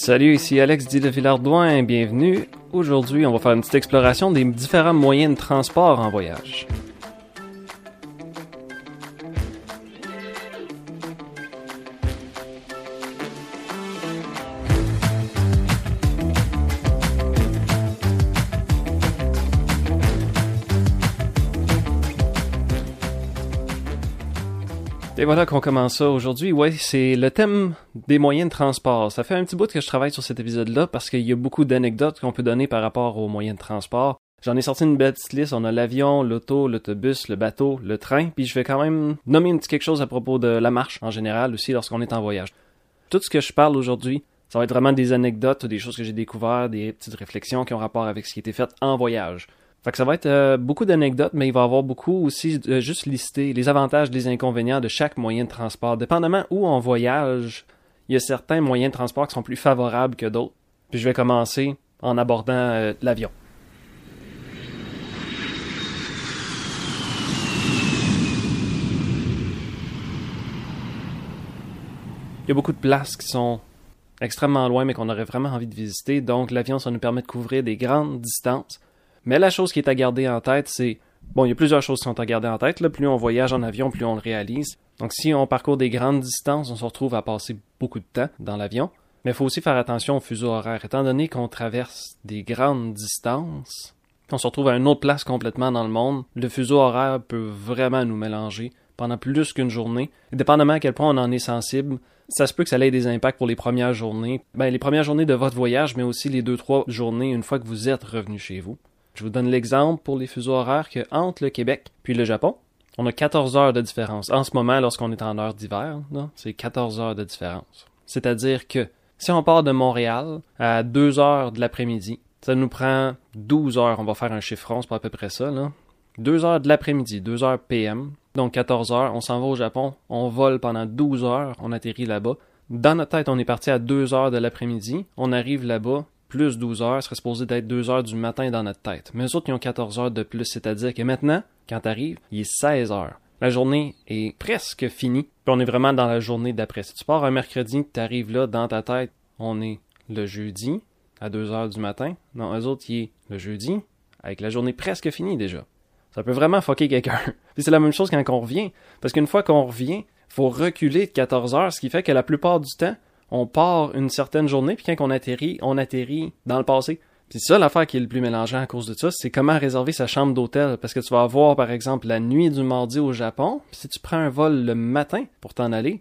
Salut, ici Alex dit de Villardouin, bienvenue. Aujourd'hui, on va faire une petite exploration des différents moyens de transport en voyage. Voilà qu'on commence ça aujourd'hui. Ouais, c'est le thème des moyens de transport. Ça fait un petit bout que je travaille sur cet épisode-là parce qu'il y a beaucoup d'anecdotes qu'on peut donner par rapport aux moyens de transport. J'en ai sorti une belle petite liste. On a l'avion, l'auto, l'autobus, le bateau, le train. Puis je vais quand même nommer un petit quelque chose à propos de la marche en général aussi lorsqu'on est en voyage. Tout ce que je parle aujourd'hui, ça va être vraiment des anecdotes, des choses que j'ai découvertes, des petites réflexions qui ont rapport avec ce qui a été fait en voyage. Fait que ça va être euh, beaucoup d'anecdotes, mais il va y avoir beaucoup aussi de juste lister les avantages, les inconvénients de chaque moyen de transport. Dépendamment où on voyage, il y a certains moyens de transport qui sont plus favorables que d'autres. Puis je vais commencer en abordant euh, l'avion. Il y a beaucoup de places qui sont extrêmement loin, mais qu'on aurait vraiment envie de visiter. Donc, l'avion, ça nous permet de couvrir des grandes distances. Mais la chose qui est à garder en tête, c'est bon, il y a plusieurs choses qui sont à garder en tête. Plus on voyage en avion, plus on le réalise. Donc, si on parcourt des grandes distances, on se retrouve à passer beaucoup de temps dans l'avion. Mais il faut aussi faire attention au fuseau horaire. Étant donné qu'on traverse des grandes distances, on se retrouve à une autre place complètement dans le monde, le fuseau horaire peut vraiment nous mélanger pendant plus qu'une journée. Et dépendamment à quel point on en est sensible, ça se peut que ça ait des impacts pour les premières journées. Ben, les premières journées de votre voyage, mais aussi les deux, trois journées une fois que vous êtes revenu chez vous. Je vous donne l'exemple pour les fuseaux horaires que entre le Québec puis le Japon, on a 14 heures de différence. En ce moment, lorsqu'on est en heure d'hiver, c'est 14 heures de différence. C'est-à-dire que si on part de Montréal à 2 heures de l'après-midi, ça nous prend 12 heures. On va faire un chiffron, c'est pas à peu près ça, là. 2 heures de l'après-midi, 2 heures PM, donc 14 heures. On s'en va au Japon, on vole pendant 12 heures, on atterrit là-bas. Dans notre tête, on est parti à 2 heures de l'après-midi, on arrive là-bas, plus 12 heures serait supposé d'être 2 heures du matin dans notre tête. Mais eux autres, ils ont 14 heures de plus, c'est-à-dire que maintenant, quand t'arrives, il est 16 heures. La journée est presque finie, puis on est vraiment dans la journée d'après. Si tu pars un mercredi, tu arrives là, dans ta tête, on est le jeudi, à 2 heures du matin. Non, eux autres, il est le jeudi, avec la journée presque finie déjà. Ça peut vraiment fucker quelqu'un. Puis c'est la même chose quand on revient. Parce qu'une fois qu'on revient, faut reculer de 14 heures, ce qui fait que la plupart du temps, on part une certaine journée, puis quand on atterrit, on atterrit dans le passé. Puis ça, l'affaire qui est le plus mélangeant à cause de ça, c'est comment réserver sa chambre d'hôtel. Parce que tu vas avoir, par exemple, la nuit du mardi au Japon, puis si tu prends un vol le matin pour t'en aller,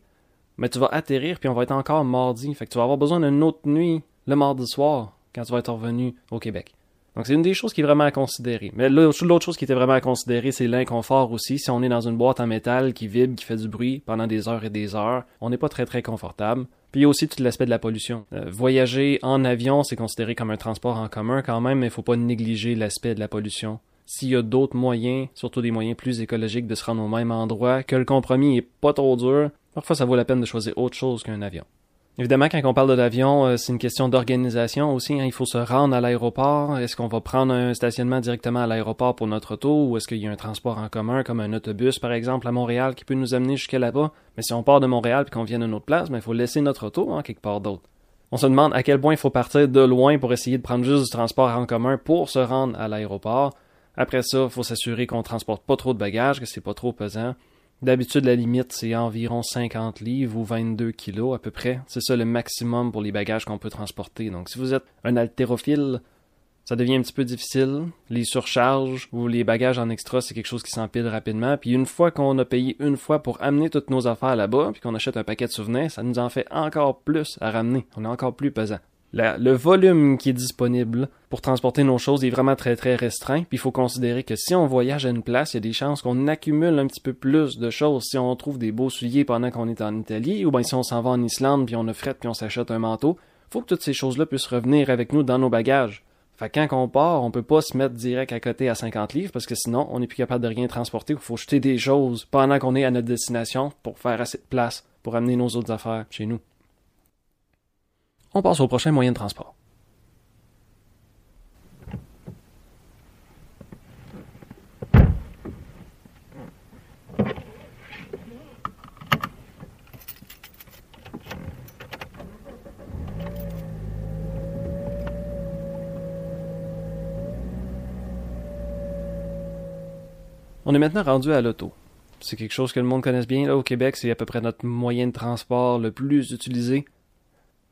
mais tu vas atterrir, puis on va être encore mardi. Fait que tu vas avoir besoin d'une autre nuit le mardi soir, quand tu vas être revenu au Québec. Donc c'est une des choses qui est vraiment à considérer. Mais l'autre chose qui était vraiment à considérer, c'est l'inconfort aussi. Si on est dans une boîte en métal qui vibre, qui fait du bruit pendant des heures et des heures, on n'est pas très très confortable. Puis il y a aussi tout l'aspect de la pollution. Euh, voyager en avion, c'est considéré comme un transport en commun quand même, mais il faut pas négliger l'aspect de la pollution. S'il y a d'autres moyens, surtout des moyens plus écologiques de se rendre au même endroit, que le compromis est pas trop dur, parfois ça vaut la peine de choisir autre chose qu'un avion. Évidemment, quand on parle de l'avion, euh, c'est une question d'organisation aussi. Hein. Il faut se rendre à l'aéroport. Est-ce qu'on va prendre un stationnement directement à l'aéroport pour notre auto ou est-ce qu'il y a un transport en commun comme un autobus, par exemple, à Montréal qui peut nous amener jusqu'à là-bas? Mais si on part de Montréal et qu'on vient d'une autre place, ben, il faut laisser notre auto hein, quelque part d'autre. On se demande à quel point il faut partir de loin pour essayer de prendre juste du transport en commun pour se rendre à l'aéroport. Après ça, il faut s'assurer qu'on transporte pas trop de bagages, que c'est pas trop pesant. D'habitude, la limite, c'est environ 50 livres ou 22 kilos à peu près. C'est ça le maximum pour les bagages qu'on peut transporter. Donc, si vous êtes un haltérophile, ça devient un petit peu difficile. Les surcharges ou les bagages en extra, c'est quelque chose qui s'empile rapidement. Puis une fois qu'on a payé une fois pour amener toutes nos affaires là-bas, puis qu'on achète un paquet de souvenirs, ça nous en fait encore plus à ramener. On est encore plus pesant le volume qui est disponible pour transporter nos choses est vraiment très très restreint. Puis il faut considérer que si on voyage à une place, il y a des chances qu'on accumule un petit peu plus de choses. Si on trouve des beaux souliers pendant qu'on est en Italie, ou bien si on s'en va en Islande puis on a fret puis on s'achète un manteau, faut que toutes ces choses-là puissent revenir avec nous dans nos bagages. Fait quand on part, on peut pas se mettre direct à côté à 50 livres parce que sinon, on n'est plus capable de rien transporter. Il faut jeter des choses pendant qu'on est à notre destination pour faire assez de place pour amener nos autres affaires chez nous on passe au prochain moyen de transport. On est maintenant rendu à l'auto. C'est quelque chose que le monde connaisse bien. Là, au Québec, c'est à peu près notre moyen de transport le plus utilisé.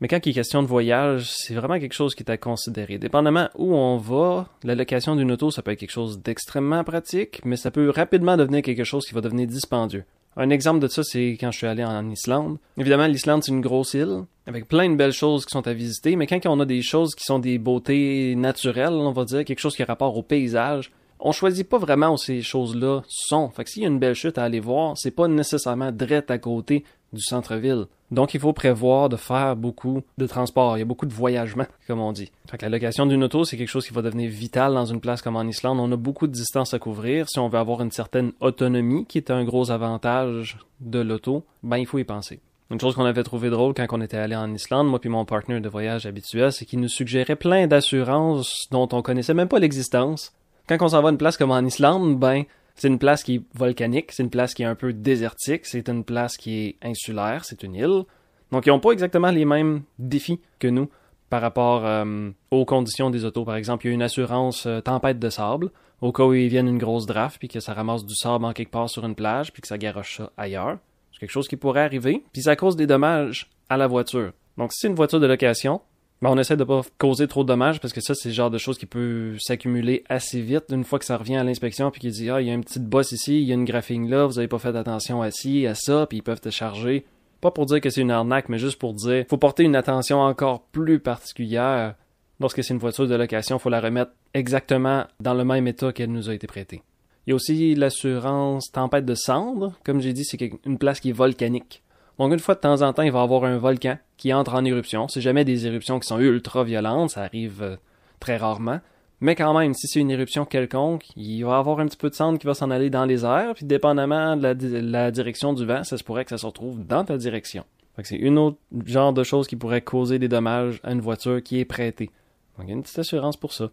Mais quand il est question de voyage, c'est vraiment quelque chose qui est à considérer. Dépendamment où on va, la location d'une auto, ça peut être quelque chose d'extrêmement pratique, mais ça peut rapidement devenir quelque chose qui va devenir dispendieux. Un exemple de ça, c'est quand je suis allé en Islande. Évidemment, l'Islande, c'est une grosse île, avec plein de belles choses qui sont à visiter, mais quand on a des choses qui sont des beautés naturelles, on va dire, quelque chose qui a rapport au paysage, on choisit pas vraiment où ces choses-là sont. Fait que s'il y a une belle chute à aller voir, c'est pas nécessairement direct à côté du centre-ville. Donc, il faut prévoir de faire beaucoup de transport. Il y a beaucoup de voyagement, comme on dit. Fait la location d'une auto, c'est quelque chose qui va devenir vital dans une place comme en Islande. On a beaucoup de distance à couvrir. Si on veut avoir une certaine autonomie, qui est un gros avantage de l'auto, ben, il faut y penser. Une chose qu'on avait trouvé drôle quand on était allé en Islande, moi puis mon partenaire de voyage habituel, c'est qu'il nous suggérait plein d'assurances dont on connaissait même pas l'existence. Quand on s'en va à une place comme en Islande, ben, c'est une place qui est volcanique, c'est une place qui est un peu désertique, c'est une place qui est insulaire, c'est une île. Donc ils n'ont pas exactement les mêmes défis que nous par rapport euh, aux conditions des autos. Par exemple, il y a une assurance euh, tempête de sable au cas où il vienne une grosse draft puis que ça ramasse du sable en quelque part sur une plage puis que ça garoche ça ailleurs. C'est quelque chose qui pourrait arriver, puis ça cause des dommages à la voiture. Donc si c'est une voiture de location, ben, on essaie de pas causer trop de dommages parce que ça, c'est le genre de choses qui peut s'accumuler assez vite une fois que ça revient à l'inspection puis qu'il dit ah il y a une petite bosse ici, il y a une graphing là, vous avez pas fait attention à ci, à ça, puis ils peuvent te charger. Pas pour dire que c'est une arnaque, mais juste pour dire faut porter une attention encore plus particulière lorsque c'est une voiture de location, faut la remettre exactement dans le même état qu'elle nous a été prêtée. Il y a aussi l'assurance tempête de cendres, comme j'ai dit, c'est une place qui est volcanique. Donc une fois de temps en temps, il va y avoir un volcan qui entre en éruption. C'est jamais des éruptions qui sont ultra violentes, ça arrive euh, très rarement. Mais quand même, si c'est une éruption quelconque, il va y avoir un petit peu de cendre qui va s'en aller dans les airs, puis dépendamment de la, direction du vent, ça se pourrait que ça se retrouve dans ta direction. c'est une autre genre de chose qui pourrait causer des dommages à une voiture qui est prêtée. Donc il y a une petite assurance pour ça.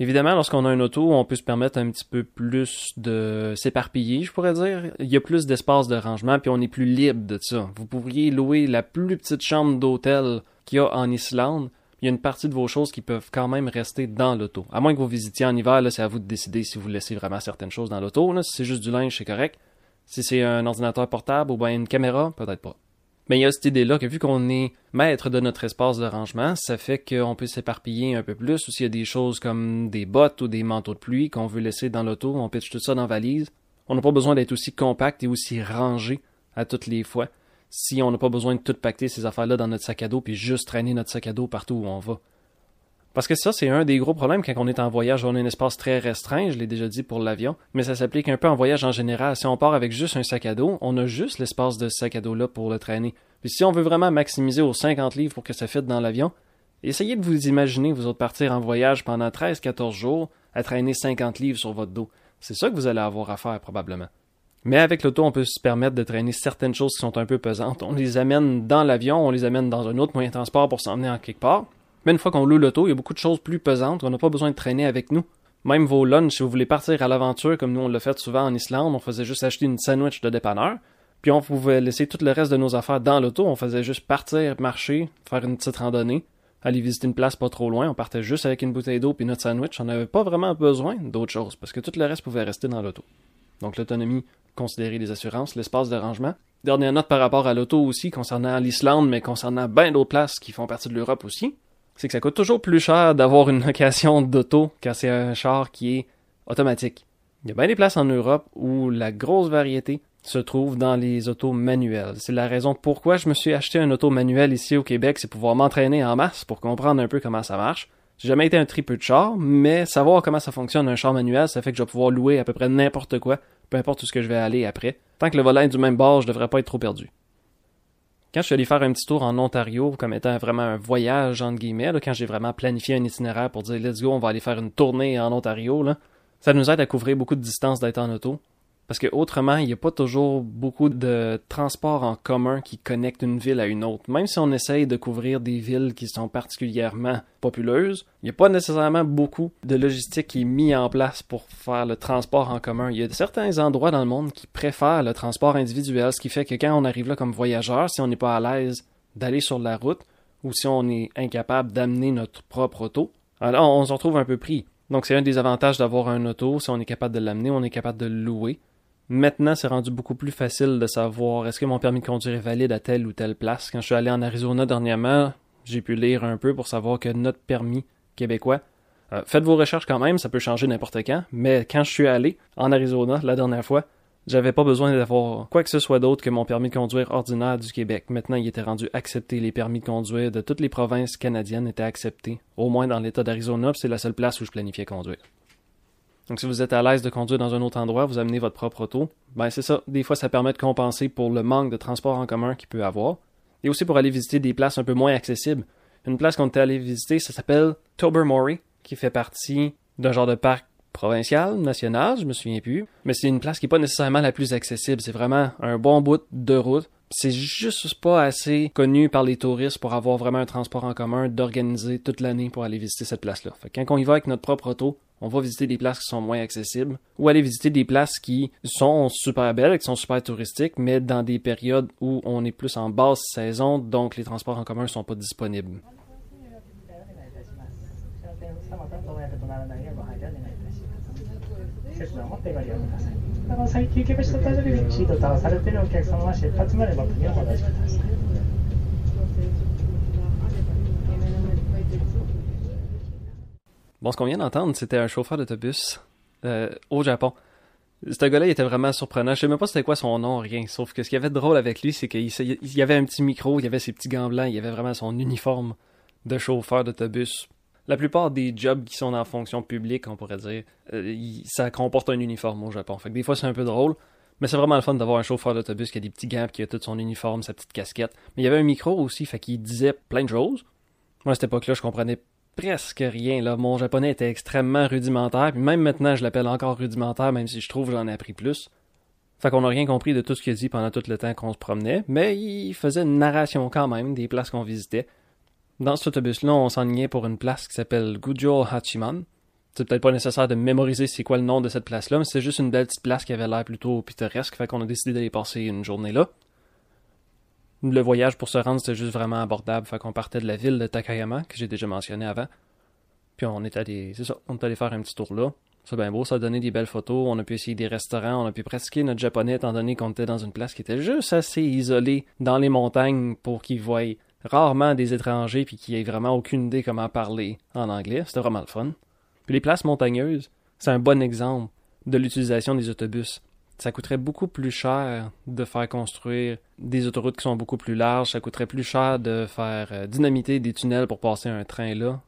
Évidemment, lorsqu'on a une auto, on peut se permettre un petit peu plus de s'éparpiller, je pourrais dire. Il y a plus d'espace de rangement, puis on est plus libre de ça. Vous pourriez louer la plus petite chambre d'hôtel qu'il y a en Islande. Il y a une partie de vos choses qui peuvent quand même rester dans l'auto. À moins que vous visitiez en hiver, c'est à vous de décider si vous laissez vraiment certaines choses dans l'auto. Si c'est juste du linge, c'est correct. Si c'est un ordinateur portable ou bien une caméra, peut-être pas. Mais il y a cette idée-là que vu qu'on est maître de notre espace de rangement, ça fait qu'on peut s'éparpiller un peu plus. Ou s'il y a des choses comme des bottes ou des manteaux de pluie qu'on veut laisser dans l'auto, on pitch tout ça dans la valise. On n'a pas besoin d'être aussi compact et aussi rangé à toutes les fois si on n'a pas besoin de tout pacter ces affaires-là dans notre sac à dos puis juste traîner notre sac à dos partout où on va. Parce que ça, c'est un des gros problèmes quand on est en voyage. On a un espace très restreint, je l'ai déjà dit pour l'avion, mais ça s'applique un peu en voyage en général. Si on part avec juste un sac à dos, on a juste l'espace de ce sac à dos-là pour le traîner. Puis si on veut vraiment maximiser aux 50 livres pour que ça fitte dans l'avion, essayez de vous imaginer, vous autres, partir en voyage pendant 13-14 jours à traîner 50 livres sur votre dos. C'est ça que vous allez avoir à faire probablement. Mais avec l'auto, on peut se permettre de traîner certaines choses qui sont un peu pesantes. On les amène dans l'avion, on les amène dans un autre moyen de transport pour s'emmener en quelque part. Une fois qu'on loue l'auto, il y a beaucoup de choses plus pesantes qu'on n'a pas besoin de traîner avec nous. Même vos lunchs, si vous voulez partir à l'aventure, comme nous on l'a fait souvent en Islande, on faisait juste acheter une sandwich de dépanneur, puis on pouvait laisser tout le reste de nos affaires dans l'auto, on faisait juste partir, marcher, faire une petite randonnée, aller visiter une place pas trop loin, on partait juste avec une bouteille d'eau puis notre sandwich, on n'avait pas vraiment besoin d'autre chose, parce que tout le reste pouvait rester dans l'auto. Donc l'autonomie, considérer les assurances, l'espace de rangement. Dernière note par rapport à l'auto aussi, concernant l'Islande, mais concernant bien d'autres places qui font partie de l'Europe aussi c'est que ça coûte toujours plus cher d'avoir une location d'auto quand c'est un char qui est automatique. Il y a bien des places en Europe où la grosse variété se trouve dans les autos manuelles. C'est la raison pourquoi je me suis acheté un auto manuel ici au Québec, c'est pouvoir m'entraîner en masse pour comprendre un peu comment ça marche. J'ai jamais été un tripeux de char, mais savoir comment ça fonctionne un char manuel, ça fait que je vais pouvoir louer à peu près n'importe quoi, peu importe où ce que je vais aller après. Tant que le volant est du même bord, je devrais pas être trop perdu. Quand je suis allé faire un petit tour en Ontario comme étant vraiment un voyage entre guillemets, quand j'ai vraiment planifié un itinéraire pour dire let's go, on va aller faire une tournée en Ontario, là, ça nous aide à couvrir beaucoup de distance d'être en auto. Parce que autrement, il n'y a pas toujours beaucoup de transports en commun qui connectent une ville à une autre. Même si on essaye de couvrir des villes qui sont particulièrement populeuses, il n'y a pas nécessairement beaucoup de logistique qui est mis en place pour faire le transport en commun. Il y a certains endroits dans le monde qui préfèrent le transport individuel, ce qui fait que quand on arrive là comme voyageur, si on n'est pas à l'aise d'aller sur la route, ou si on est incapable d'amener notre propre auto, alors on se retrouve un peu pris. Donc c'est un des avantages d'avoir un auto, si on est capable de l'amener, on est capable de le louer. Maintenant, c'est rendu beaucoup plus facile de savoir est-ce que mon permis de conduire est valide à telle ou telle place? Quand je suis allé en Arizona dernièrement, j'ai pu lire un peu pour savoir que notre permis québécois, euh, faites vos recherches quand même, ça peut changer n'importe quand, mais quand je suis allé en Arizona la dernière fois, j'avais pas besoin d'avoir quoi que ce soit d'autre que mon permis de conduire ordinaire du Québec. Maintenant, il était rendu accepté. Les permis de conduire de toutes les provinces canadiennes étaient acceptés. Au moins dans l'État d'Arizona, c'est la seule place où je planifiais conduire. Donc si vous êtes à l'aise de conduire dans un autre endroit, vous amenez votre propre auto, ben c'est ça. Des fois, ça permet de compenser pour le manque de transport en commun qu'il peut avoir. Et aussi pour aller visiter des places un peu moins accessibles. Une place qu'on était allé visiter, ça s'appelle Tobermory, qui fait partie d'un genre de parc provincial, national, je me souviens plus. Mais c'est une place qui n'est pas nécessairement la plus accessible. C'est vraiment un bon bout de route. C'est juste pas assez connu par les touristes pour avoir vraiment un transport en commun d'organiser toute l'année pour aller visiter cette place-là. Quand on y va avec notre propre auto, on va visiter des places qui sont moins accessibles ou aller visiter des places qui sont super belles, qui sont super touristiques, mais dans des périodes où on est plus en basse saison, donc les transports en commun sont pas disponibles. Bon, ce qu'on vient d'entendre, c'était un chauffeur d'autobus euh, au Japon. Ce gars-là, il était vraiment surprenant. Je sais même pas c'était quoi son nom, rien. Sauf que ce qui avait de drôle avec lui, c'est qu'il y avait un petit micro, il y avait ses petits gants blancs, il y avait vraiment son uniforme de chauffeur d'autobus la plupart des jobs qui sont en fonction publique, on pourrait dire, euh, ça comporte un uniforme au Japon. Fait que des fois, c'est un peu drôle. Mais c'est vraiment le fun d'avoir un chauffeur d'autobus qui a des petits gants, qui a tout son uniforme, sa petite casquette. Mais il y avait un micro aussi, fait disait plein de choses. Moi, à cette époque-là, je comprenais presque rien. Là. Mon japonais était extrêmement rudimentaire, puis même maintenant, je l'appelle encore rudimentaire, même si je trouve que j'en ai appris plus. Fait qu'on n'a rien compris de tout ce qu'il a dit pendant tout le temps qu'on se promenait, mais il faisait une narration quand même des places qu'on visitait. Dans cet autobus-là, on s'enlignait pour une place qui s'appelle Gujo Hachiman. C'est peut-être pas nécessaire de mémoriser c'est quoi le nom de cette place-là, mais c'est juste une belle petite place qui avait l'air plutôt pittoresque, fait qu'on a décidé d'aller passer une journée là. Le voyage pour se rendre, c'était juste vraiment abordable, fait qu'on partait de la ville de Takayama, que j'ai déjà mentionné avant. Puis on est allé, c'est ça, on est allé faire un petit tour là. C'est bien beau, ça a donné des belles photos, on a pu essayer des restaurants, on a pu pratiquer notre japonais étant donné qu'on était dans une place qui était juste assez isolée dans les montagnes pour qu'ils voient rarement des étrangers puis qui aient vraiment aucune idée comment parler en anglais. C'était vraiment le fun. Puis les places montagneuses, c'est un bon exemple de l'utilisation des autobus. Ça coûterait beaucoup plus cher de faire construire des autoroutes qui sont beaucoup plus larges. Ça coûterait plus cher de faire euh, dynamiter des tunnels pour passer un train là.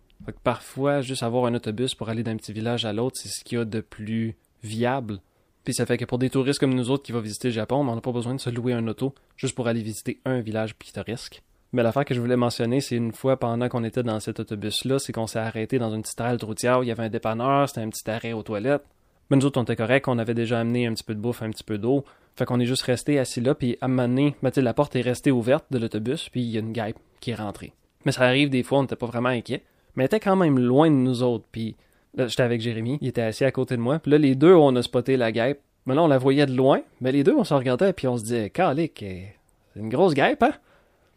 Parfois, juste avoir un autobus pour aller d'un petit village à l'autre, c'est ce qu'il y a de plus viable. Puis ça fait que pour des touristes comme nous autres qui vont visiter le Japon, on n'a pas besoin de se louer un auto juste pour aller visiter un village pittoresque. Mais l'affaire que je voulais mentionner, c'est une fois pendant qu'on était dans cet autobus-là, c'est qu'on s'est arrêté dans une petite halte routière où il y avait un dépanneur, c'était un petit arrêt aux toilettes. Mais nous autres, on était corrects, on avait déjà amené un petit peu de bouffe, un petit peu d'eau. Fait qu'on est juste resté assis là, puis à un moment donné, ben, la porte est restée ouverte de l'autobus, puis il y a une guêpe qui est rentrée. Mais ça arrive des fois, on n'était pas vraiment inquiets. Mais elle était quand même loin de nous autres, puis j'étais avec Jérémy, il était assis à côté de moi, puis là, les deux, on a spoté la guêpe. Mais là, on la voyait de loin, mais les deux, on se regardait, puis on se disait, calique, c'est une grosse guêpe, hein?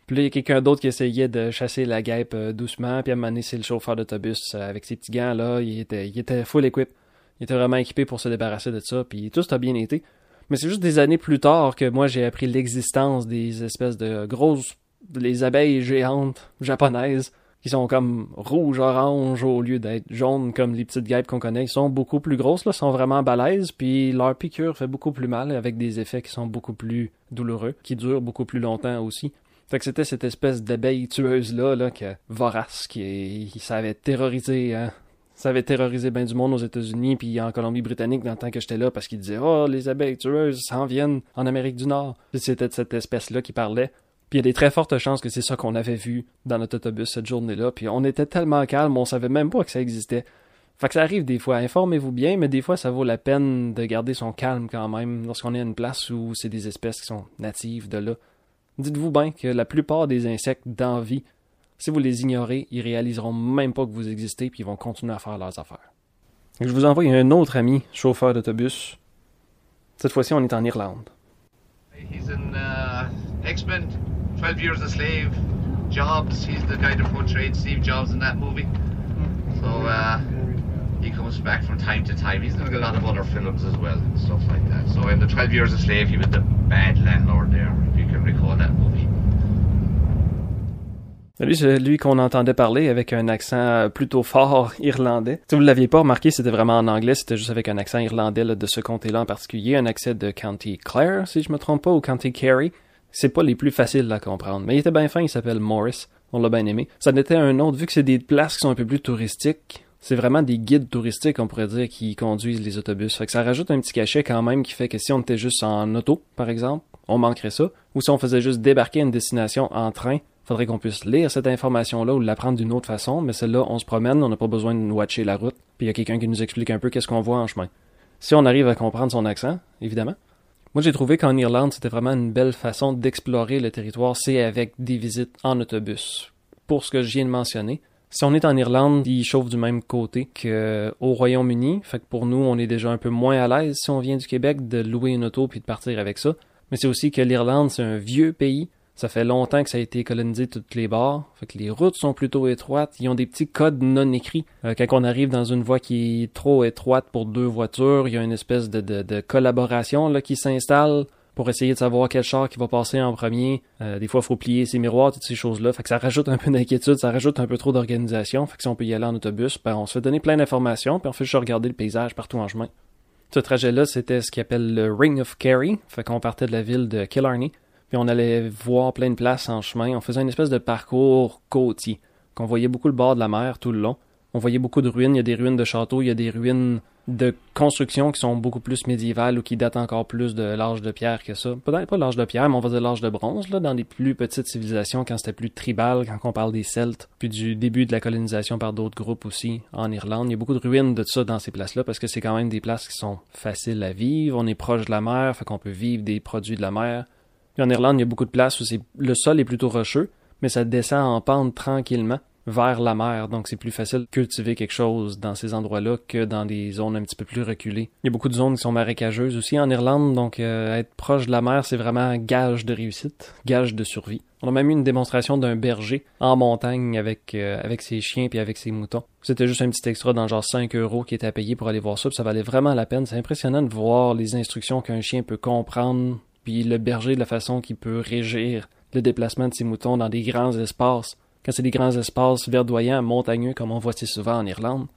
Puis là, il y a quelqu'un d'autre qui essayait de chasser la guêpe euh, doucement. Puis à un moment donné, c'est le chauffeur d'autobus euh, avec ses petits gants là. Il était, il était full equip. Il était vraiment équipé pour se débarrasser de ça. Puis tout a bien été. Mais c'est juste des années plus tard que moi j'ai appris l'existence des espèces de grosses, les abeilles géantes japonaises qui sont comme rouge orange au lieu d'être jaunes comme les petites guêpes qu'on connaît. Ils sont beaucoup plus grosses là, sont vraiment balèzes. Puis leur piqûre fait beaucoup plus mal avec des effets qui sont beaucoup plus douloureux, qui durent beaucoup plus longtemps aussi. Fait que c'était cette espèce d'abeille tueuse-là, là, que, vorace, qui, ça avait terrorisé, hein. Ça avait terrorisé bien du monde aux États-Unis puis en Colombie-Britannique dans le temps que j'étais là parce qu'ils disaient Oh, les abeilles tueuses s'en viennent en Amérique du Nord. C'était de cette espèce-là qui parlait. Puis il y a des très fortes chances que c'est ça qu'on avait vu dans notre autobus cette journée-là. Puis on était tellement calme, on savait même pas que ça existait. Fait que ça arrive des fois, informez-vous bien, mais des fois ça vaut la peine de garder son calme quand même lorsqu'on est à une place où c'est des espèces qui sont natives de là. Dites-vous bien que la plupart des insectes d'envie, si vous les ignorez, ils réaliseront même pas que vous existez puis ils vont continuer à faire leurs affaires. Je vous envoie un autre ami, chauffeur d'autobus. Cette fois-ci, on est en Irlande. He's an uh, X-Men, 12 years a slave. Jobs, he's the guy that portrayed Steve Jobs in that movie. So, uh, he comes back from time to time. He's done a lot of other films as well and stuff like that. So in the 12 Years a Slave, he was the bad landlord there, recall that movie. Lui, c'est lui qu'on entendait parler avec un accent plutôt fort irlandais. Si vous ne l'aviez pas remarqué, c'était vraiment en anglais, c'était juste avec un accent irlandais de ce comté-là en particulier, un accent de County Clare, si je me trompe pas, ou County Kerry. C'est pas les plus faciles à comprendre, mais il était bien fin, il s'appelle Morris. On l'a bien aimé. Ça n'était un autre, vu que c'est des places qui sont un peu plus touristiques, c'est vraiment des guides touristiques, on pourrait dire, qui conduisent les autobus. Que ça rajoute un petit cachet quand même qui fait que si on était juste en auto, par exemple, on manquerait ça. Ou si on faisait juste débarquer à une destination en train, faudrait qu'on puisse lire cette information-là ou l'apprendre d'une autre façon, mais celle-là, on se promène, on n'a pas besoin de watcher la route, puis il y a quelqu'un qui nous explique un peu qu'est-ce qu'on voit en chemin. Si on arrive à comprendre son accent, évidemment. Moi, j'ai trouvé qu'en Irlande, c'était vraiment une belle façon d'explorer le territoire, c'est avec des visites en autobus. Pour ce que je viens de mentionner, si on est en Irlande, il chauffe du même côté qu'au Royaume-Uni. Fait que pour nous, on est déjà un peu moins à l'aise si on vient du Québec de louer une auto puis de partir avec ça. Mais c'est aussi que l'Irlande, c'est un vieux pays. Ça fait longtemps que ça a été colonisé toutes les bords. Fait que les routes sont plutôt étroites. Ils ont des petits codes non écrits. Euh, quand on arrive dans une voie qui est trop étroite pour deux voitures, il y a une espèce de, de, de collaboration là, qui s'installe pour essayer de savoir quel char qui va passer en premier. Euh, des fois, il faut plier ses miroirs, toutes ces choses-là. Fait que ça rajoute un peu d'inquiétude, ça rajoute un peu trop d'organisation. Fait que si on peut y aller en autobus, ben, on se fait donner plein d'informations, puis on fait juste regarder le paysage partout en chemin. Ce trajet-là, c'était ce qu'on appelle le Ring of Kerry. Fait qu'on partait de la ville de Killarney, puis on allait voir plein de places en chemin. On faisait une espèce de parcours côtier, qu'on voyait beaucoup le bord de la mer tout le long. On voyait beaucoup de ruines, il y a des ruines de châteaux, il y a des ruines de constructions qui sont beaucoup plus médiévales ou qui datent encore plus de l'âge de pierre que ça. Peut-être pas l'âge de pierre, mais on va dire l'âge de bronze, là, dans les plus petites civilisations, quand c'était plus tribal, quand on parle des Celtes, puis du début de la colonisation par d'autres groupes aussi en Irlande. Il y a beaucoup de ruines de ça dans ces places-là, parce que c'est quand même des places qui sont faciles à vivre, on est proche de la mer, fait qu'on peut vivre des produits de la mer. Puis en Irlande, il y a beaucoup de places où le sol est plutôt rocheux, mais ça descend en pente tranquillement vers la mer, donc c'est plus facile de cultiver quelque chose dans ces endroits-là que dans des zones un petit peu plus reculées. Il y a beaucoup de zones qui sont marécageuses aussi en Irlande, donc euh, être proche de la mer, c'est vraiment gage de réussite, gage de survie. On a même eu une démonstration d'un berger en montagne avec euh, avec ses chiens puis avec ses moutons. C'était juste un petit extra dans genre 5 euros qui était à payer pour aller voir ça, puis ça valait vraiment la peine. C'est impressionnant de voir les instructions qu'un chien peut comprendre, puis le berger de la façon qu'il peut régir le déplacement de ses moutons dans des grands espaces quand c'est des grands espaces verdoyants, montagneux, comme on voit si souvent en Irlande.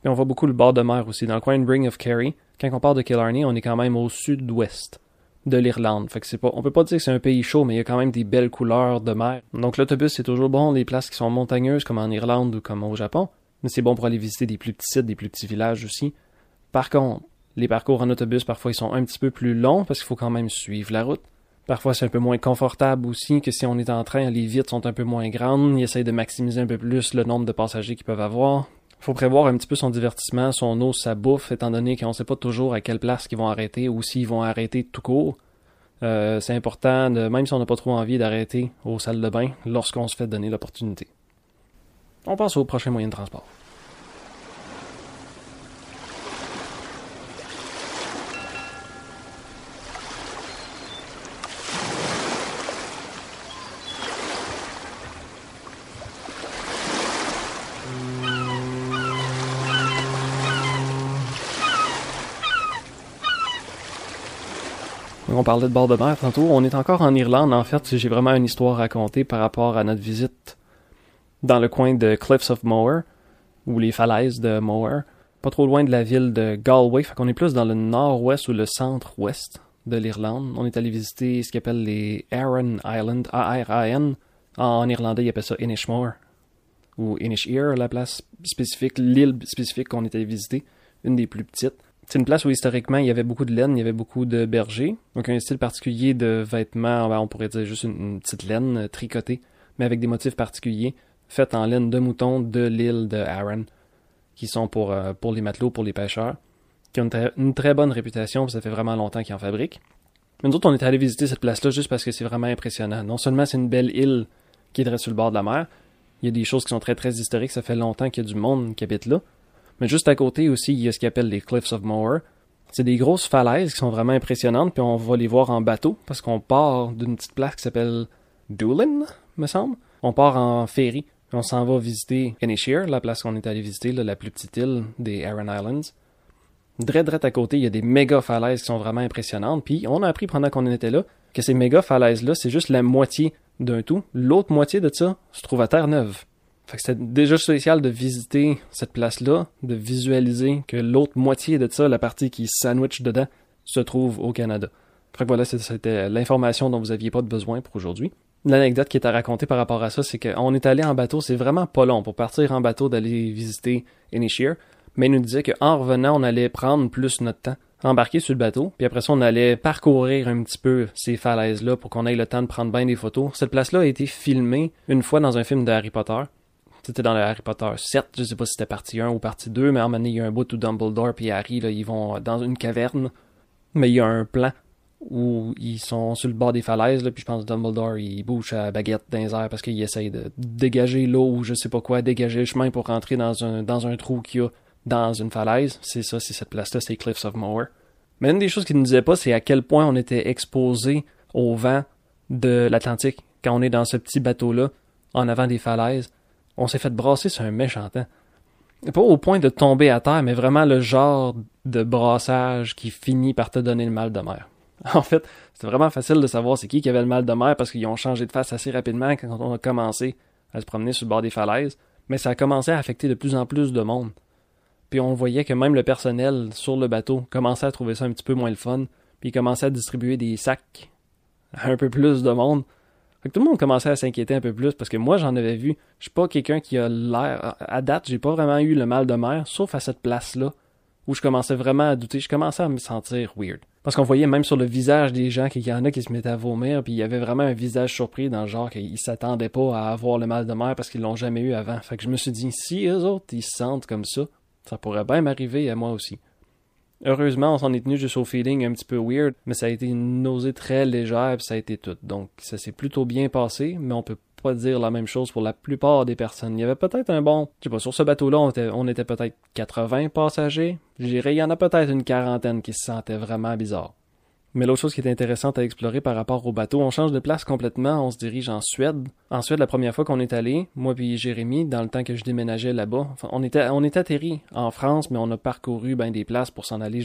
Puis on voit beaucoup le bord de mer aussi. Dans le coin de Ring of Kerry, quand on part de Killarney, on est quand même au sud-ouest de l'Irlande. Fait que c'est pas, on peut pas dire que c'est un pays chaud, mais il y a quand même des belles couleurs de mer. Donc l'autobus, c'est toujours bon, les places qui sont montagneuses, comme en Irlande ou comme au Japon. Mais c'est bon pour aller visiter des plus petits sites, des plus petits villages aussi. Par contre, les parcours en autobus, parfois, ils sont un petit peu plus longs parce qu'il faut quand même suivre la route. Parfois, c'est un peu moins confortable aussi que si on est en train. Les vitres sont un peu moins grandes. Ils essayent de maximiser un peu plus le nombre de passagers qu'ils peuvent avoir. Il faut prévoir un petit peu son divertissement, son eau, sa bouffe, étant donné qu'on ne sait pas toujours à quelle place ils vont arrêter ou s'ils vont arrêter tout court. Euh, c'est important, même si on n'a pas trop envie d'arrêter aux salles de bain, lorsqu'on se fait donner l'opportunité. On passe au prochain moyen de transport. On parlait de bord de mer tantôt. On est encore en Irlande. En fait, j'ai vraiment une histoire à raconter par rapport à notre visite dans le coin de Cliffs of Moher, ou les falaises de Moher. Pas trop loin de la ville de Galway. Fait qu'on est plus dans le nord-ouest ou le centre-ouest de l'Irlande. On est allé visiter ce qu'ils appellent les Aran Island, A-R-A-N. En irlandais, ils appellent ça Inishmore. Ou Inisheer, la place spécifique, l'île spécifique qu'on est allé visiter. Une des plus petites. C'est une place où historiquement il y avait beaucoup de laine, il y avait beaucoup de bergers. Donc un style particulier de vêtements, ben, on pourrait dire juste une, petite laine euh, tricotée, mais avec des motifs particuliers, faits en laine de mouton de l'île de Arran, qui sont pour, euh, les matelots, pour les pêcheurs, qui ont une, très bonne réputation, ça fait vraiment longtemps qu'ils en fabriquent. Mais nous autres, on est allé visiter cette place-là juste parce que c'est vraiment impressionnant. Non seulement c'est une belle île qui est dressée sur le bord de la mer, il y a des choses qui sont très très historiques, ça fait longtemps qu'il y a du monde qui habite là, mais juste à côté aussi, il y a ce qu'ils appellent les Cliffs of Moher. C'est des grosses falaises qui sont vraiment impressionnantes, puis on va les voir en bateau, parce qu'on part d'une petite place qui s'appelle Doolin, me semble. On part en ferry. On s'en va visiter Inisheer, la place qu'on est allé visiter, la plus petite île des Aran Islands. Dret, dret à côté, il y a des méga falaises qui sont vraiment impressionnantes. Puis on a appris pendant qu'on était là que ces méga falaises-là, c'est juste la moitié d'un tout. L'autre moitié de ça se trouve à Terre-Neuve. Fait que c'était déjà spécial de visiter cette place-là, de visualiser que l'autre moitié de ça, la partie qui sandwich dedans, se trouve au Canada. Fait que voilà, c'était l'information dont vous aviez pas de besoin pour aujourd'hui. L'anecdote qui est à raconter par rapport à ça, c'est qu'on est allé en bateau, c'est vraiment pas long pour partir en bateau d'aller visiter Inisheer, mais il nous disait qu'en revenant, on allait prendre plus notre temps, embarquer sur le bateau, puis après ça, on allait parcourir un petit peu ces falaises-là pour qu'on ait le temps de prendre bien des photos. Cette place-là a été filmée une fois dans un film de Harry Potter. C'était dans le Harry Potter 7, je sais pas si c'était partie 1 ou partie 2, mais à un moment donné, il y a un bout où Dumbledore et Harry, là, ils vont dans une caverne, mais il y a un plan où ils sont sur le bord des falaises, là, puis je pense que Dumbledore, il bouge à baguette dans les airs parce qu'il essaye de dégager l'eau ou je sais pas quoi, dégager le chemin pour rentrer dans un, dans un trou qu'il y a dans une falaise. C'est ça, c'est cette place-là, c'est Cliffs of Moher. Mais une des choses qu'il ne disait pas, c'est à quel point on était exposé au vent de l'Atlantique quand on est dans ce petit bateau-là, en avant des falaises. On s'est fait brasser sur un méchant temps. Pas au point de tomber à terre, mais vraiment le genre de brassage qui finit par te donner le mal de mer. En fait, c'était vraiment facile de savoir c'est qui qui avait le mal de mer parce qu'ils ont changé de face assez rapidement quand on a commencé à se promener sur le bord des falaises, mais ça a commencé à affecter de plus en plus de monde. Puis on voyait que même le personnel sur le bateau commençait à trouver ça un petit peu moins le fun, puis commençait à distribuer des sacs à un peu plus de monde. Fait que tout le monde commençait à s'inquiéter un peu plus parce que moi j'en avais vu. Je suis pas quelqu'un qui a l'air. À date, j'ai pas vraiment eu le mal de mer, sauf à cette place-là où je commençais vraiment à douter. Je commençais à me sentir weird. Parce qu'on voyait même sur le visage des gens qu'il y en a qui se mettaient à vomir, puis il y avait vraiment un visage surpris dans le genre qu'ils s'attendaient pas à avoir le mal de mer parce qu'ils l'ont jamais eu avant. Fait que je me suis dit, si eux autres, ils se sentent comme ça, ça pourrait bien m'arriver à moi aussi. Heureusement, on s'en est tenu juste au feeling un petit peu weird, mais ça a été une nausée très légère, puis ça a été tout. Donc, ça s'est plutôt bien passé, mais on peut pas dire la même chose pour la plupart des personnes. Il y avait peut-être un bon, je sais pas, sur ce bateau-là, on était, peut-être 80 passagers. Je dirais, il y en a peut-être une quarantaine qui se sentaient vraiment bizarre. Mais l'autre chose qui est intéressante à explorer par rapport au bateau, on change de place complètement, on se dirige en Suède. En Suède, la première fois qu'on est allé, moi puis Jérémy, dans le temps que je déménageais là-bas, on était, on est atterri en France, mais on a parcouru ben des places pour s'en aller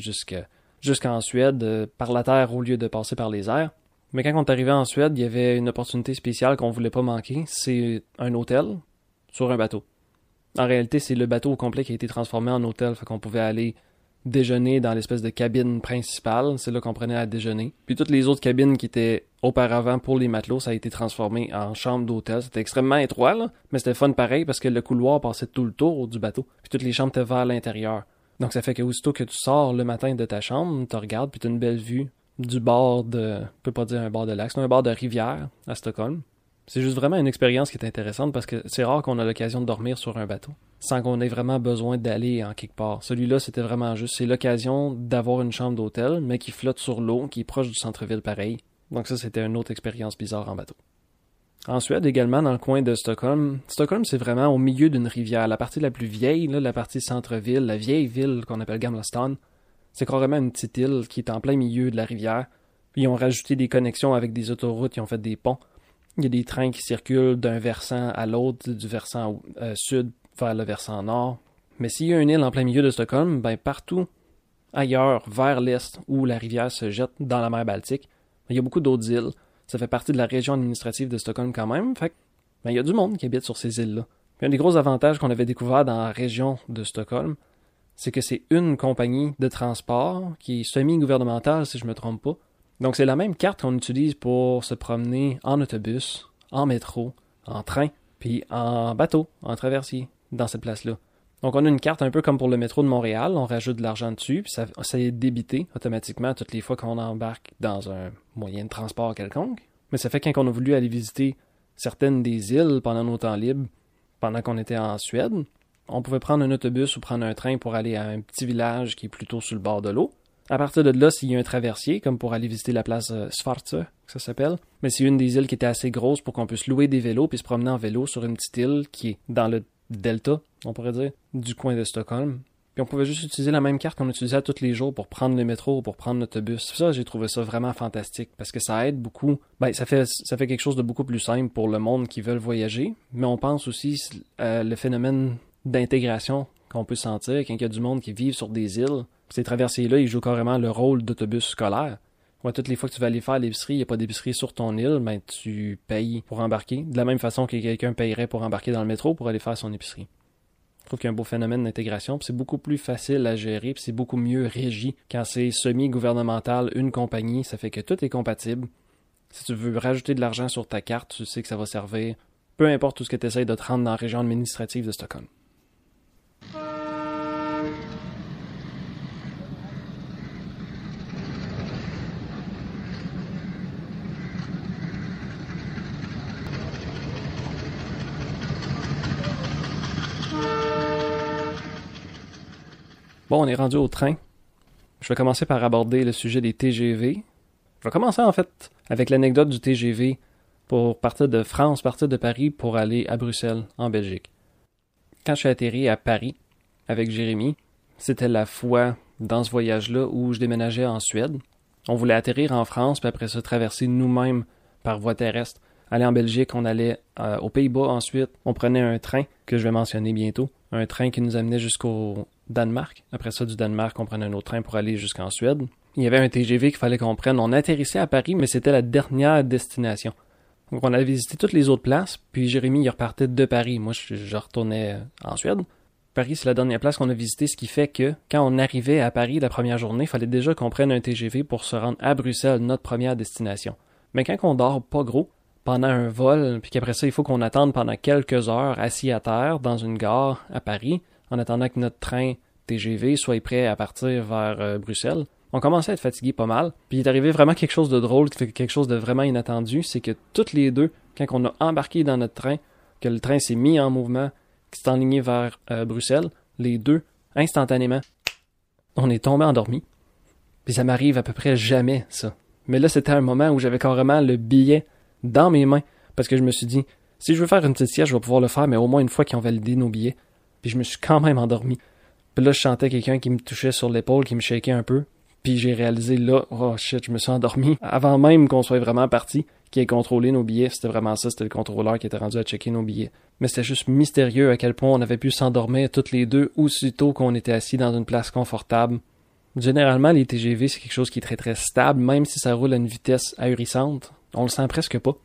jusqu'en Suède, euh, par la terre au lieu de passer par les airs. Mais quand on est arrivé en Suède, il y avait une opportunité spéciale qu'on voulait pas manquer, c'est un hôtel sur un bateau. En réalité, c'est le bateau au complet qui a été transformé en hôtel, fait qu'on pouvait aller déjeuner dans l'espèce de cabine principale. C'est là qu'on prenait à déjeuner. Puis toutes les autres cabines qui étaient auparavant pour les matelots, ça a été transformé en chambre d'hôtel. C'était extrêmement étroit, là, mais c'était fun pareil parce que le couloir passait tout le tour du bateau. Puis toutes les chambres étaient vers l'intérieur. Donc ça fait que aussitôt que tu sors le matin de ta chambre, tu regardes puis tu as une belle vue du bord de, je peux pas dire un bord de lac, c'est un bord de rivière à Stockholm. C'est juste vraiment une expérience qui est intéressante parce que c'est rare qu'on a l'occasion de dormir sur un bateau sans qu'on ait vraiment besoin d'aller en quelque part. Celui-là, c'était vraiment juste. C'est l'occasion d'avoir une chambre d'hôtel, mais qui flotte sur l'eau, qui est proche du centre-ville pareil. Donc ça, c'était une autre expérience bizarre en bateau. En Suède, également, dans le coin de Stockholm, Stockholm, c'est vraiment au milieu d'une rivière. La partie la plus vieille, la partie centre-ville, la vieille ville qu'on appelle Gamlastan, c'est carrément une petite île qui est en plein milieu de la rivière. Ils ont rajouté des connexions avec des autoroutes, ils ont fait des ponts. Il y a des trains qui circulent d'un versant à l'autre, du versant euh, sud vers le versant nord. Mais s'il y a une île en plein milieu de Stockholm, ben partout ailleurs, vers l'est, où la rivière se jette dans la mer Baltique, ben, il y a beaucoup d'autres îles. Ça fait partie de la région administrative de Stockholm quand même. Fait ben, il y a du monde qui habite sur ces îles-là. un des gros avantages qu'on avait découvert dans la région de Stockholm, c'est que c'est une compagnie de transport qui est semi-gouvernementale, si je me trompe pas, donc c'est la même carte qu'on utilise pour se promener en autobus, en métro, en train, puis en bateau, en traversier, dans cette place-là. Donc on a une carte un peu comme pour le métro de Montréal, on rajoute de l'argent dessus, puis ça, est débité automatiquement toutes les fois qu'on embarque dans un moyen de transport quelconque. Mais ça fait quand on a voulu aller visiter certaines des îles pendant nos temps libres, pendant qu'on était en Suède, on pouvait prendre un autobus ou prendre un train pour aller à un petit village qui est plutôt sur le bord de l'eau. À partir de là, s'il y a un traversier, comme pour aller visiter la place euh, que ça s'appelle, mais c'est une des îles qui était assez grosse pour qu'on puisse louer des vélos puis se promener en vélo sur une petite île qui est dans le delta, on pourrait dire, du coin de Stockholm. Puis on pouvait juste utiliser la même carte qu'on utilisait tous les jours pour prendre le métro ou pour prendre l'autobus. Ça, j'ai trouvé ça vraiment fantastique parce que ça aide beaucoup. Ben, ça fait, ça fait quelque chose de beaucoup plus simple pour le monde qui veut voyager. Mais on pense aussi euh, le phénomène d'intégration qu'on peut sentir quand il y a du monde qui vit sur des îles. Ces traversées-là, ils jouent carrément le rôle d'autobus scolaire. Toutes les fois que tu vas aller faire l'épicerie, il n'y a pas d'épicerie sur ton île, ben tu payes pour embarquer. De la même façon que quelqu'un payerait pour embarquer dans le métro pour aller faire son épicerie. Je trouve qu'il y a un beau phénomène d'intégration, c'est beaucoup plus facile à gérer, c'est beaucoup mieux régi quand c'est semi-gouvernemental, une compagnie, ça fait que tout est compatible. Si tu veux rajouter de l'argent sur ta carte, tu sais que ça va servir, peu importe tout ce que tu essayes de te rendre dans la région administrative de Stockholm. Bon, on est rendu au train. Je vais commencer par aborder le sujet des TGV. Je vais commencer en fait avec l'anecdote du TGV pour partir de France, partir de Paris pour aller à Bruxelles, en Belgique. Quand je suis atterri à Paris avec Jérémy, c'était la fois dans ce voyage-là où je déménageais en Suède. On voulait atterrir en France, puis après ça traverser nous-mêmes par voie terrestre. Aller en Belgique, on allait euh, aux Pays-Bas ensuite. On prenait un train que je vais mentionner bientôt. Un train qui nous amenait jusqu'au Danemark. Après ça, du Danemark, on prenait un autre train pour aller jusqu'en Suède. Il y avait un TGV qu'il fallait qu'on prenne. On atterrissait à Paris, mais c'était la dernière destination. Donc, on a visité toutes les autres places, puis Jérémy, il repartait de Paris. Moi, je, retournais en Suède. Paris, c'est la dernière place qu'on a visité, ce qui fait que quand on arrivait à Paris la première journée, il fallait déjà qu'on prenne un TGV pour se rendre à Bruxelles, notre première destination. Mais quand on dort pas gros, pendant un vol, puis qu'après ça, il faut qu'on attende pendant quelques heures assis à terre dans une gare à Paris, en attendant que notre train TGV soit prêt à partir vers euh, Bruxelles. On commençait à être fatigué pas mal. Puis il est arrivé vraiment quelque chose de drôle, quelque chose de vraiment inattendu, c'est que toutes les deux, quand on a embarqué dans notre train, que le train s'est mis en mouvement, qui s'est enligné vers euh, Bruxelles, les deux, instantanément, on est tombé endormi. Puis ça m'arrive à peu près jamais, ça. Mais là, c'était un moment où j'avais carrément le billet dans mes mains, parce que je me suis dit, si je veux faire une petite sieste, je vais pouvoir le faire, mais au moins une fois qu'ils ont validé nos billets. Puis je me suis quand même endormi. Puis là, je sentais quelqu'un qui me touchait sur l'épaule, qui me shakeait un peu. Puis j'ai réalisé là, oh shit, je me suis endormi. Avant même qu'on soit vraiment parti, qui ait contrôlé nos billets, c'était vraiment ça, c'était le contrôleur qui était rendu à checker nos billets. Mais c'était juste mystérieux à quel point on avait pu s'endormir toutes les deux aussitôt qu'on était assis dans une place confortable. Généralement, les TGV, c'est quelque chose qui est très très stable, même si ça roule à une vitesse ahurissante. On le sent presque pas.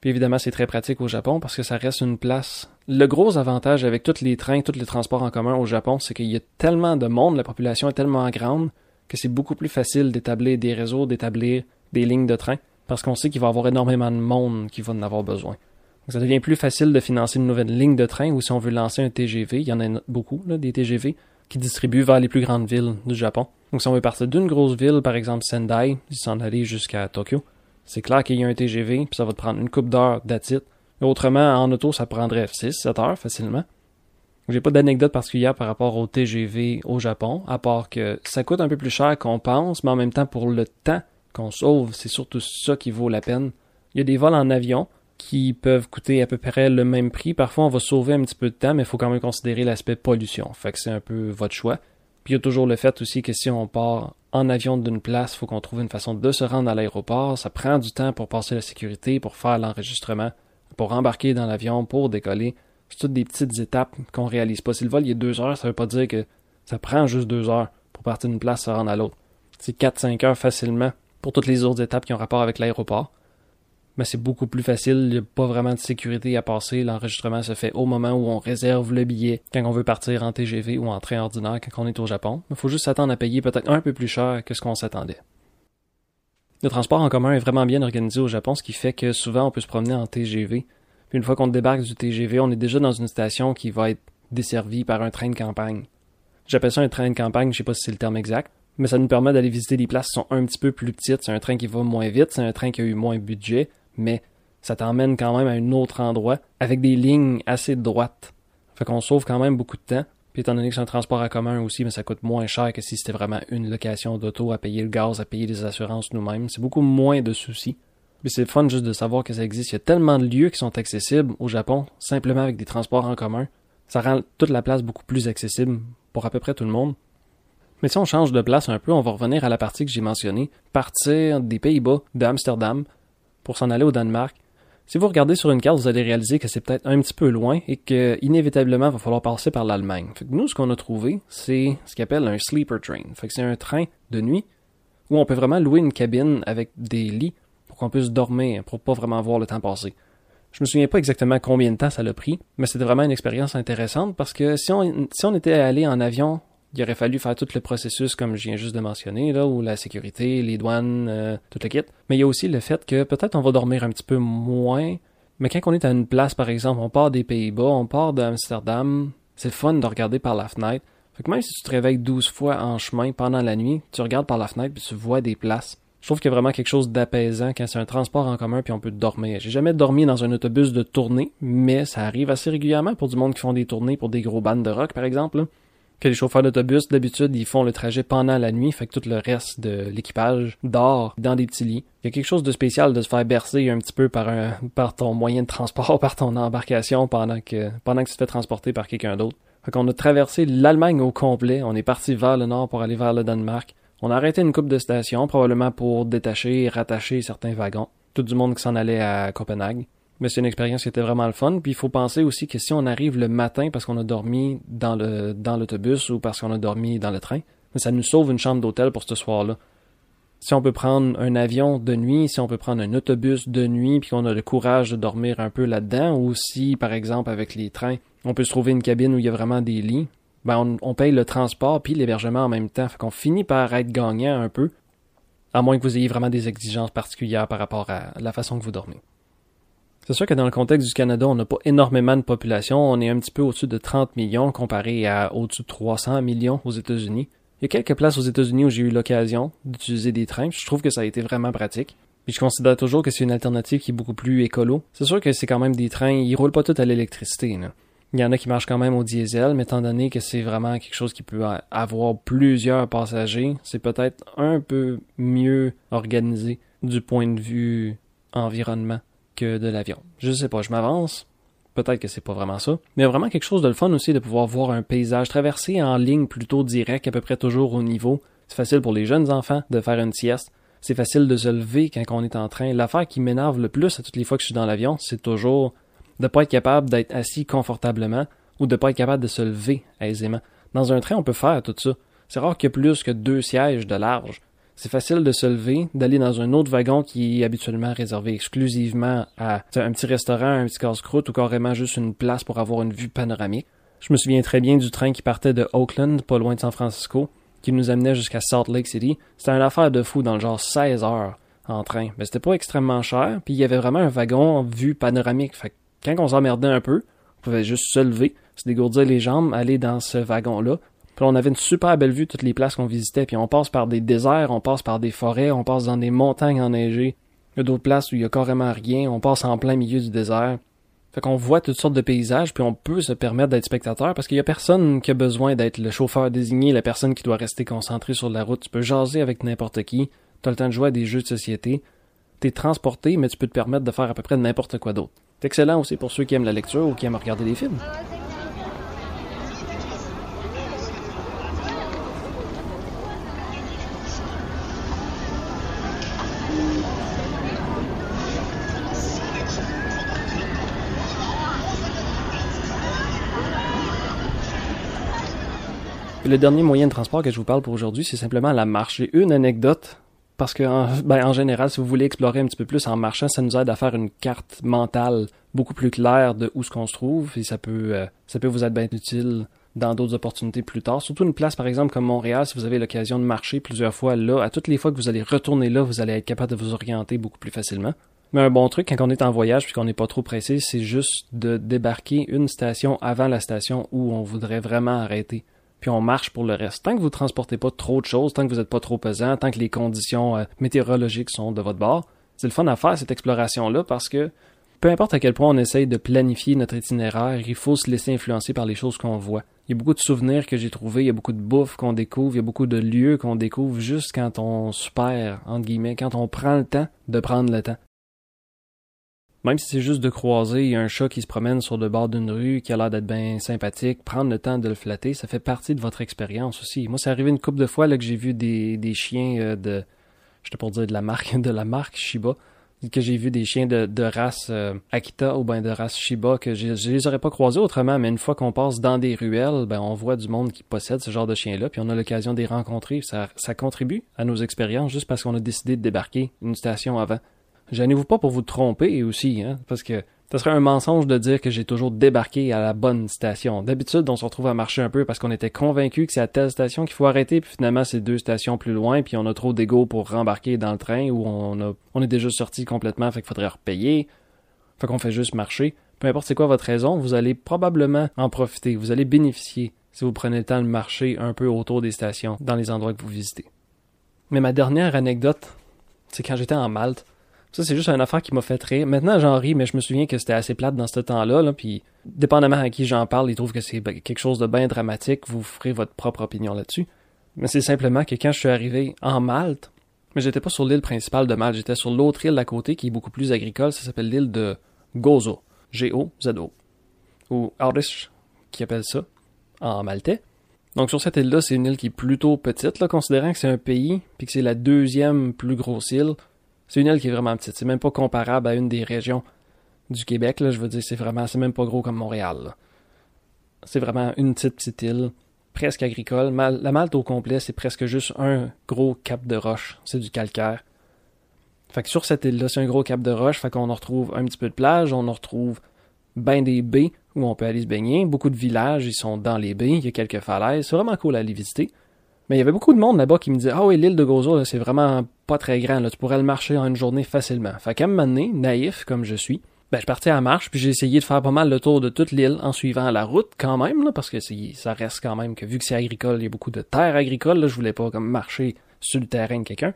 Puis évidemment, c'est très pratique au Japon parce que ça reste une place. Le gros avantage avec tous les trains, tous les transports en commun au Japon, c'est qu'il y a tellement de monde, la population est tellement grande que c'est beaucoup plus facile d'établir des réseaux, d'établir des lignes de train parce qu'on sait qu'il va y avoir énormément de monde qui va en avoir besoin. Donc ça devient plus facile de financer une nouvelle ligne de train ou si on veut lancer un TGV, il y en a beaucoup, des TGV qui distribuent vers les plus grandes villes du Japon. Donc si on veut partir d'une grosse ville, par exemple Sendai, s'en aller jusqu'à Tokyo, c'est clair qu'il y a un TGV, puis ça va te prendre une coupe d'heures d'attitude. Autrement, en auto, ça prendrait 6-7 heures facilement. J'ai pas d'anecdote particulière par rapport au TGV au Japon, à part que ça coûte un peu plus cher qu'on pense, mais en même temps, pour le temps qu'on sauve, c'est surtout ça qui vaut la peine. Il y a des vols en avion qui peuvent coûter à peu près le même prix. Parfois, on va sauver un petit peu de temps, mais il faut quand même considérer l'aspect pollution. Fait que c'est un peu votre choix. Il y a toujours le fait aussi que si on part en avion d'une place, il faut qu'on trouve une façon de se rendre à l'aéroport. Ça prend du temps pour passer la sécurité, pour faire l'enregistrement, pour embarquer dans l'avion, pour décoller. C'est toutes des petites étapes qu'on réalise pas. Si le vol il est deux heures, ça veut pas dire que ça prend juste deux heures pour partir d'une place se rendre à l'autre. C'est 4-5 heures facilement pour toutes les autres étapes qui ont rapport avec l'aéroport mais c'est beaucoup plus facile. Il n'y a pas vraiment de sécurité à passer. L'enregistrement se fait au moment où on réserve le billet, quand on veut partir en TGV ou en train ordinaire quand on est au Japon. Il faut juste s'attendre à payer peut-être un peu plus cher que ce qu'on s'attendait. Le transport en commun est vraiment bien organisé au Japon, ce qui fait que souvent on peut se promener en TGV. Puis une fois qu'on débarque du TGV, on est déjà dans une station qui va être desservie par un train de campagne. J'appelle ça un train de campagne, je sais pas si c'est le terme exact, mais ça nous permet d'aller visiter des places qui sont un petit peu plus petites. C'est un train qui va moins vite, c'est un train qui a eu moins de budget, mais ça t'emmène quand même à un autre endroit avec des lignes assez droites. Fait qu'on sauve quand même beaucoup de temps. Puis étant donné que c'est un transport en commun aussi, mais ça coûte moins cher que si c'était vraiment une location d'auto à payer le gaz, à payer les assurances nous-mêmes. C'est beaucoup moins de soucis. Puis c'est fun juste de savoir que ça existe. Il y a tellement de lieux qui sont accessibles au Japon, simplement avec des transports en commun. Ça rend toute la place beaucoup plus accessible pour à peu près tout le monde. Mais si on change de place un peu, on va revenir à la partie que j'ai mentionnée, partir des Pays-Bas, d'Amsterdam, pour s'en aller au Danemark. Si vous regardez sur une carte, vous allez réaliser que c'est peut-être un petit peu loin et que inévitablement va falloir passer par l'Allemagne. Nous, ce qu'on a trouvé, c'est ce qu'on appelle un sleeper train. Fait c'est un train de nuit où on peut vraiment louer une cabine avec des lits pour qu'on puisse dormir, pour pas vraiment voir le temps passer. Je me souviens pas exactement combien de temps ça l'a pris, mais c'était vraiment une expérience intéressante parce que si on était allé en avion il aurait fallu faire tout le processus comme je viens juste de mentionner, là, où la sécurité, les douanes, euh, tout le kit. Mais il y a aussi le fait que peut-être on va dormir un petit peu moins. Mais quand on est à une place, par exemple, on part des Pays-Bas, on part d'Amsterdam, c'est fun de regarder par la fenêtre. Fait que même si tu te réveilles 12 fois en chemin pendant la nuit, tu regardes par la fenêtre puis tu vois des places. Je trouve qu'il y a vraiment quelque chose d'apaisant quand c'est un transport en commun puis on peut dormir. J'ai jamais dormi dans un autobus de tournée, mais ça arrive assez régulièrement pour du monde qui font des tournées pour des gros bandes de rock, par exemple que les chauffeurs d'autobus, d'habitude, ils font le trajet pendant la nuit, fait que tout le reste de l'équipage dort dans des petits lits. Il y a quelque chose de spécial de se faire bercer un petit peu par un, par ton moyen de transport, par ton embarcation pendant que, pendant que tu te fais transporter par quelqu'un d'autre. Fait qu'on a traversé l'Allemagne au complet, on est parti vers le nord pour aller vers le Danemark. On a arrêté une coupe de stations, probablement pour détacher et rattacher certains wagons. Tout du monde qui s'en allait à Copenhague. Mais c'est une expérience qui était vraiment le fun. Puis il faut penser aussi que si on arrive le matin parce qu'on a dormi dans le dans l'autobus ou parce qu'on a dormi dans le train, ça nous sauve une chambre d'hôtel pour ce soir-là. Si on peut prendre un avion de nuit, si on peut prendre un autobus de nuit, puis qu'on a le courage de dormir un peu là-dedans, ou si, par exemple, avec les trains, on peut se trouver une cabine où il y a vraiment des lits, ben on, on paye le transport puis l'hébergement en même temps. Fait qu'on finit par être gagnant un peu, à moins que vous ayez vraiment des exigences particulières par rapport à la façon que vous dormez. C'est sûr que dans le contexte du Canada, on n'a pas énormément de population. On est un petit peu au-dessus de 30 millions comparé à au-dessus de 300 millions aux États-Unis. Il y a quelques places aux États-Unis où j'ai eu l'occasion d'utiliser des trains. Je trouve que ça a été vraiment pratique. Puis je considère toujours que c'est une alternative qui est beaucoup plus écolo. C'est sûr que c'est quand même des trains, ils roulent pas tous à l'électricité. Il y en a qui marchent quand même au diesel, mais étant donné que c'est vraiment quelque chose qui peut avoir plusieurs passagers, c'est peut-être un peu mieux organisé du point de vue environnement de l'avion. Je sais pas, je m'avance. Peut-être que c'est pas vraiment ça. Mais vraiment quelque chose de le fun aussi de pouvoir voir un paysage traversé en ligne plutôt direct, à peu près toujours au niveau. C'est facile pour les jeunes enfants de faire une sieste. C'est facile de se lever quand on est en train. L'affaire qui m'énerve le plus à toutes les fois que je suis dans l'avion, c'est toujours de pas être capable d'être assis confortablement ou de pas être capable de se lever aisément. Dans un train, on peut faire tout ça. C'est rare qu'il y ait plus que deux sièges de large. C'est facile de se lever, d'aller dans un autre wagon qui est habituellement réservé exclusivement à un petit restaurant, un petit casse-croûte ou carrément juste une place pour avoir une vue panoramique. Je me souviens très bien du train qui partait de Oakland, pas loin de San Francisco, qui nous amenait jusqu'à Salt Lake City. C'était une affaire de fou dans le genre 16 heures en train. Mais c'était pas extrêmement cher, puis il y avait vraiment un wagon en vue panoramique. Fait que quand on s'emmerdait un peu, on pouvait juste se lever, se dégourdir les jambes, aller dans ce wagon-là, on avait une super belle vue toutes les places qu'on visitait. Puis on passe par des déserts, on passe par des forêts, on passe dans des montagnes enneigées. Il y a d'autres places où il y a carrément rien. On passe en plein milieu du désert. Fait qu'on voit toutes sortes de paysages, puis on peut se permettre d'être spectateur parce qu'il y a personne qui a besoin d'être le chauffeur désigné, la personne qui doit rester concentrée sur la route. Tu peux jaser avec n'importe qui. Tu as le temps de jouer à des jeux de société. T'es transporté, mais tu peux te permettre de faire à peu près n'importe quoi d'autre. C'est excellent aussi pour ceux qui aiment la lecture ou qui aiment regarder des films. Le dernier moyen de transport que je vous parle pour aujourd'hui, c'est simplement la marche. J'ai une anecdote parce que en, ben, en général, si vous voulez explorer un petit peu plus en marchant, ça nous aide à faire une carte mentale beaucoup plus claire de où ce qu'on se trouve et ça peut euh, ça peut vous être bien utile dans d'autres opportunités plus tard. Surtout une place, par exemple, comme Montréal, si vous avez l'occasion de marcher plusieurs fois là, à toutes les fois que vous allez retourner là, vous allez être capable de vous orienter beaucoup plus facilement. Mais un bon truc quand on est en voyage puis qu'on n'est pas trop pressé, c'est juste de débarquer une station avant la station où on voudrait vraiment arrêter puis on marche pour le reste. Tant que vous transportez pas trop de choses, tant que vous n'êtes pas trop pesant, tant que les conditions euh, météorologiques sont de votre bord, c'est le fun à faire cette exploration-là parce que peu importe à quel point on essaye de planifier notre itinéraire, il faut se laisser influencer par les choses qu'on voit. Il y a beaucoup de souvenirs que j'ai trouvés, il y a beaucoup de bouffe qu'on découvre, il y a beaucoup de lieux qu'on découvre juste quand on se perd, entre guillemets, quand on prend le temps de prendre le temps. Même si c'est juste de croiser un chat qui se promène sur le bord d'une rue, qui a l'air d'être bien sympathique, prendre le temps de le flatter, ça fait partie de votre expérience aussi. Moi, c'est arrivé une couple de fois là, que j'ai vu des, chiens euh, de, je pour dire de la marque, de la marque Shiba, que j'ai vu des chiens de, race euh, Akita ou ben de race Shiba que je, je les aurais pas croisés autrement, mais une fois qu'on passe dans des ruelles, ben on voit du monde qui possède ce genre de chiens-là, puis on a l'occasion de les rencontrer. Ça, ça contribue à nos expériences juste parce qu'on a décidé de débarquer une station avant. Gênez-vous pas pour vous tromper aussi, hein, parce que ce serait un mensonge de dire que j'ai toujours débarqué à la bonne station. D'habitude, on se retrouve à marcher un peu parce qu'on était convaincu que c'est à telle station qu'il faut arrêter, puis finalement c'est deux stations plus loin, puis on a trop d'ego pour rembarquer dans le train ou on, on est déjà sorti complètement, fait qu'il faudrait repayer. Fait qu'on fait juste marcher. Peu importe c'est quoi votre raison, vous allez probablement en profiter, vous allez bénéficier si vous prenez le temps de marcher un peu autour des stations dans les endroits que vous visitez. Mais ma dernière anecdote, c'est quand j'étais en Malte. Ça, c'est juste une affaire qui m'a fait rire. Maintenant, j'en ris, mais je me souviens que c'était assez plate dans ce temps-là. Là, puis, dépendamment à qui j'en parle, ils trouvent que c'est quelque chose de bien dramatique. Vous ferez votre propre opinion là-dessus. Mais c'est simplement que quand je suis arrivé en Malte, mais j'étais pas sur l'île principale de Malte, j'étais sur l'autre île d'à côté qui est beaucoup plus agricole. Ça s'appelle l'île de Gozo. G-O-Z-O. Ou Aurish, qui appelle ça, en maltais. Donc sur cette île-là, c'est une île qui est plutôt petite, considérant que c'est un pays, puis que c'est la deuxième plus grosse île. C'est une île qui est vraiment petite. C'est même pas comparable à une des régions du Québec. Là, je veux dire, c'est vraiment, c'est même pas gros comme Montréal. C'est vraiment une petite petite île, presque agricole. la Malte au complet, c'est presque juste un gros cap de roche. C'est du calcaire. Fait que sur cette île-là, c'est un gros cap de roche. Fait qu'on en retrouve un petit peu de plage, on en retrouve ben des baies où on peut aller se baigner. Beaucoup de villages, ils sont dans les baies. Il y a quelques falaises. C'est vraiment cool à aller visiter. Mais il y avait beaucoup de monde là-bas qui me disait Ah oui, l'île de Gozo, c'est vraiment pas très grand, là, tu pourrais le marcher en une journée facilement. Fait qu'à un moment donné, naïf comme je suis, ben je partais à marche, puis j'ai essayé de faire pas mal le tour de toute l'île en suivant la route quand même, là, parce que ça reste quand même que vu que c'est agricole, il y a beaucoup de terres agricoles, là, je voulais pas comme marcher sur le terrain de quelqu'un.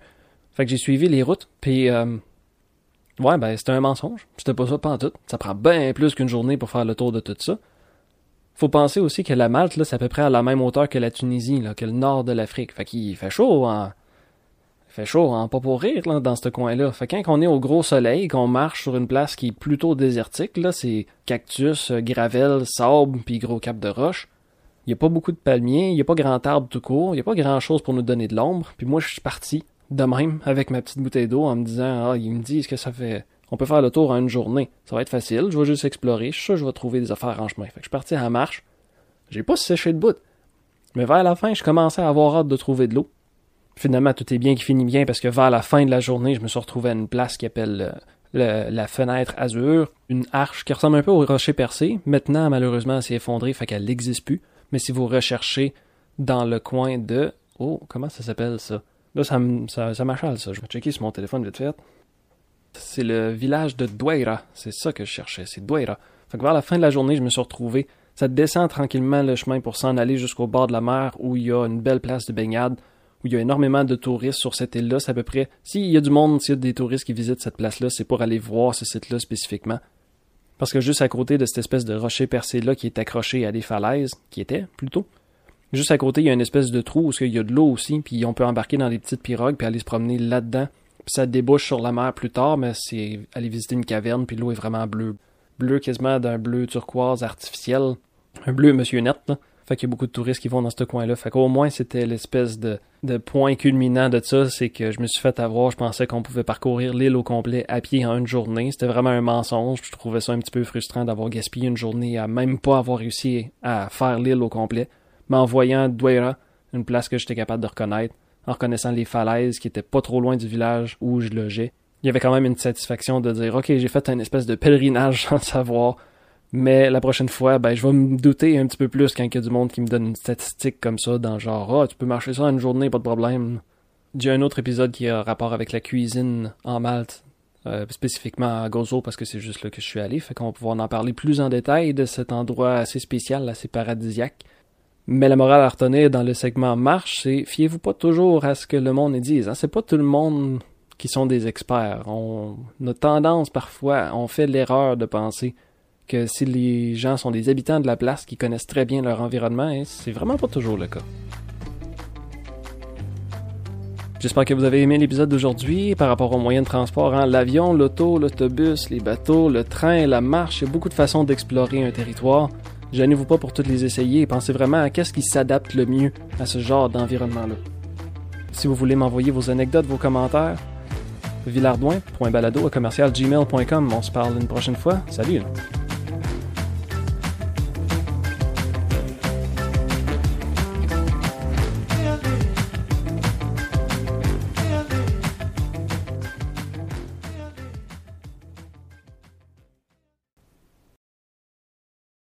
Fait que j'ai suivi les routes, puis euh, ouais, ben c'était un mensonge. C'était pas ça pas tout. Ça prend bien plus qu'une journée pour faire le tour de tout ça. Faut penser aussi que la Malte, là, c'est à peu près à la même hauteur que la Tunisie, que le nord de l'Afrique. Fait qu'il fait chaud en... Il fait chaud en pas pour rire, là, dans ce coin-là. Fait quand on est au gros soleil, qu'on marche sur une place qui est plutôt désertique, là, c'est cactus, gravel, sable, puis gros cap de roche. Il y a pas beaucoup de palmiers, il y a pas grand arbre tout court, il y a pas grand chose pour nous donner de l'ombre. Puis moi, je suis parti de même avec ma petite bouteille d'eau en me disant, ah, il me ce que ça fait on peut faire le tour en une journée. Ça va être facile, je vais juste explorer, je je vais trouver des affaires en chemin. Fait que je suis parti à la marche. J'ai pas séché de bout. Mais vers la fin, je commençais à avoir hâte de trouver de l'eau. Finalement, tout est bien qui finit bien parce que vers la fin de la journée, je me suis retrouvé à une place qui appelle euh, la fenêtre azur, une arche qui ressemble un peu au rocher percé. Maintenant, malheureusement, elle s'est effondrée, fait qu'elle n'existe plus. Mais si vous recherchez dans le coin de... Oh, comment ça s'appelle ça? Là, ça, ça, ça m'achale, ça. Je vais checker sur mon téléphone vite fait. C'est le village de Douaira. C'est ça que je cherchais, c'est Douaira. Fait que vers la fin de la journée, je me suis retrouvé. Ça descend tranquillement le chemin pour s'en aller jusqu'au bord de la mer où il y a une belle place de baignade, où il y a énormément de touristes sur cette île-là. C'est à peu près. S'il y a du monde, s'il y a des touristes qui visitent cette place-là, c'est pour aller voir ce site-là spécifiquement. Parce que juste à côté de cette espèce de rocher percé-là qui est accroché à des falaises, qui était plutôt, juste à côté, il y a une espèce de trou où il y a de l'eau aussi, puis on peut embarquer dans des petites pirogues puis aller se promener là-dedans ça débouche sur la mer plus tard, mais c'est aller visiter une caverne, puis l'eau est vraiment bleue. Bleu quasiment d'un bleu turquoise artificiel. Un bleu monsieur net, là. Fait qu'il y a beaucoup de touristes qui vont dans ce coin-là. Fait qu'au moins, c'était l'espèce de, point culminant de ça, c'est que je me suis fait avoir, je pensais qu'on pouvait parcourir l'île au complet à pied en une journée. C'était vraiment un mensonge. Je trouvais ça un petit peu frustrant d'avoir gaspillé une journée à même pas avoir réussi à faire l'île au complet. Mais en voyant Douera, une place que j'étais capable de reconnaître, en reconnaissant les falaises qui étaient pas trop loin du village où je logeais. Il y avait quand même une satisfaction de dire OK, j'ai fait un espèce de pèlerinage sans savoir, mais la prochaine fois, ben je vais me douter un petit peu plus quand il y a du monde qui me donne une statistique comme ça dans genre Ah, tu peux marcher ça une journée, pas de problème. J'ai un autre épisode qui a rapport avec la cuisine en Malte, euh, spécifiquement à Gozo parce que c'est juste là que je suis allé, fait qu'on va pouvoir en parler plus en détail de cet endroit assez spécial, assez paradisiaque. Mais la morale à retenir dans le segment marche, c'est fiez-vous pas toujours à ce que le monde dise. Hein? C'est pas tout le monde qui sont des experts. On a tendance parfois, on fait l'erreur de penser que si les gens sont des habitants de la place qui connaissent très bien leur environnement, hein, c'est vraiment pas toujours le cas. J'espère que vous avez aimé l'épisode d'aujourd'hui par rapport aux moyens de transport, hein? l'avion, l'auto, l'autobus, les bateaux, le train, la marche, il y a beaucoup de façons d'explorer un territoire. Gênez-vous pas pour toutes les essayer et pensez vraiment à qu'est-ce qui s'adapte le mieux à ce genre d'environnement-là. Si vous voulez m'envoyer vos anecdotes, vos commentaires, villardouin.balado à commercialgmail.com. On se parle une prochaine fois. Salut!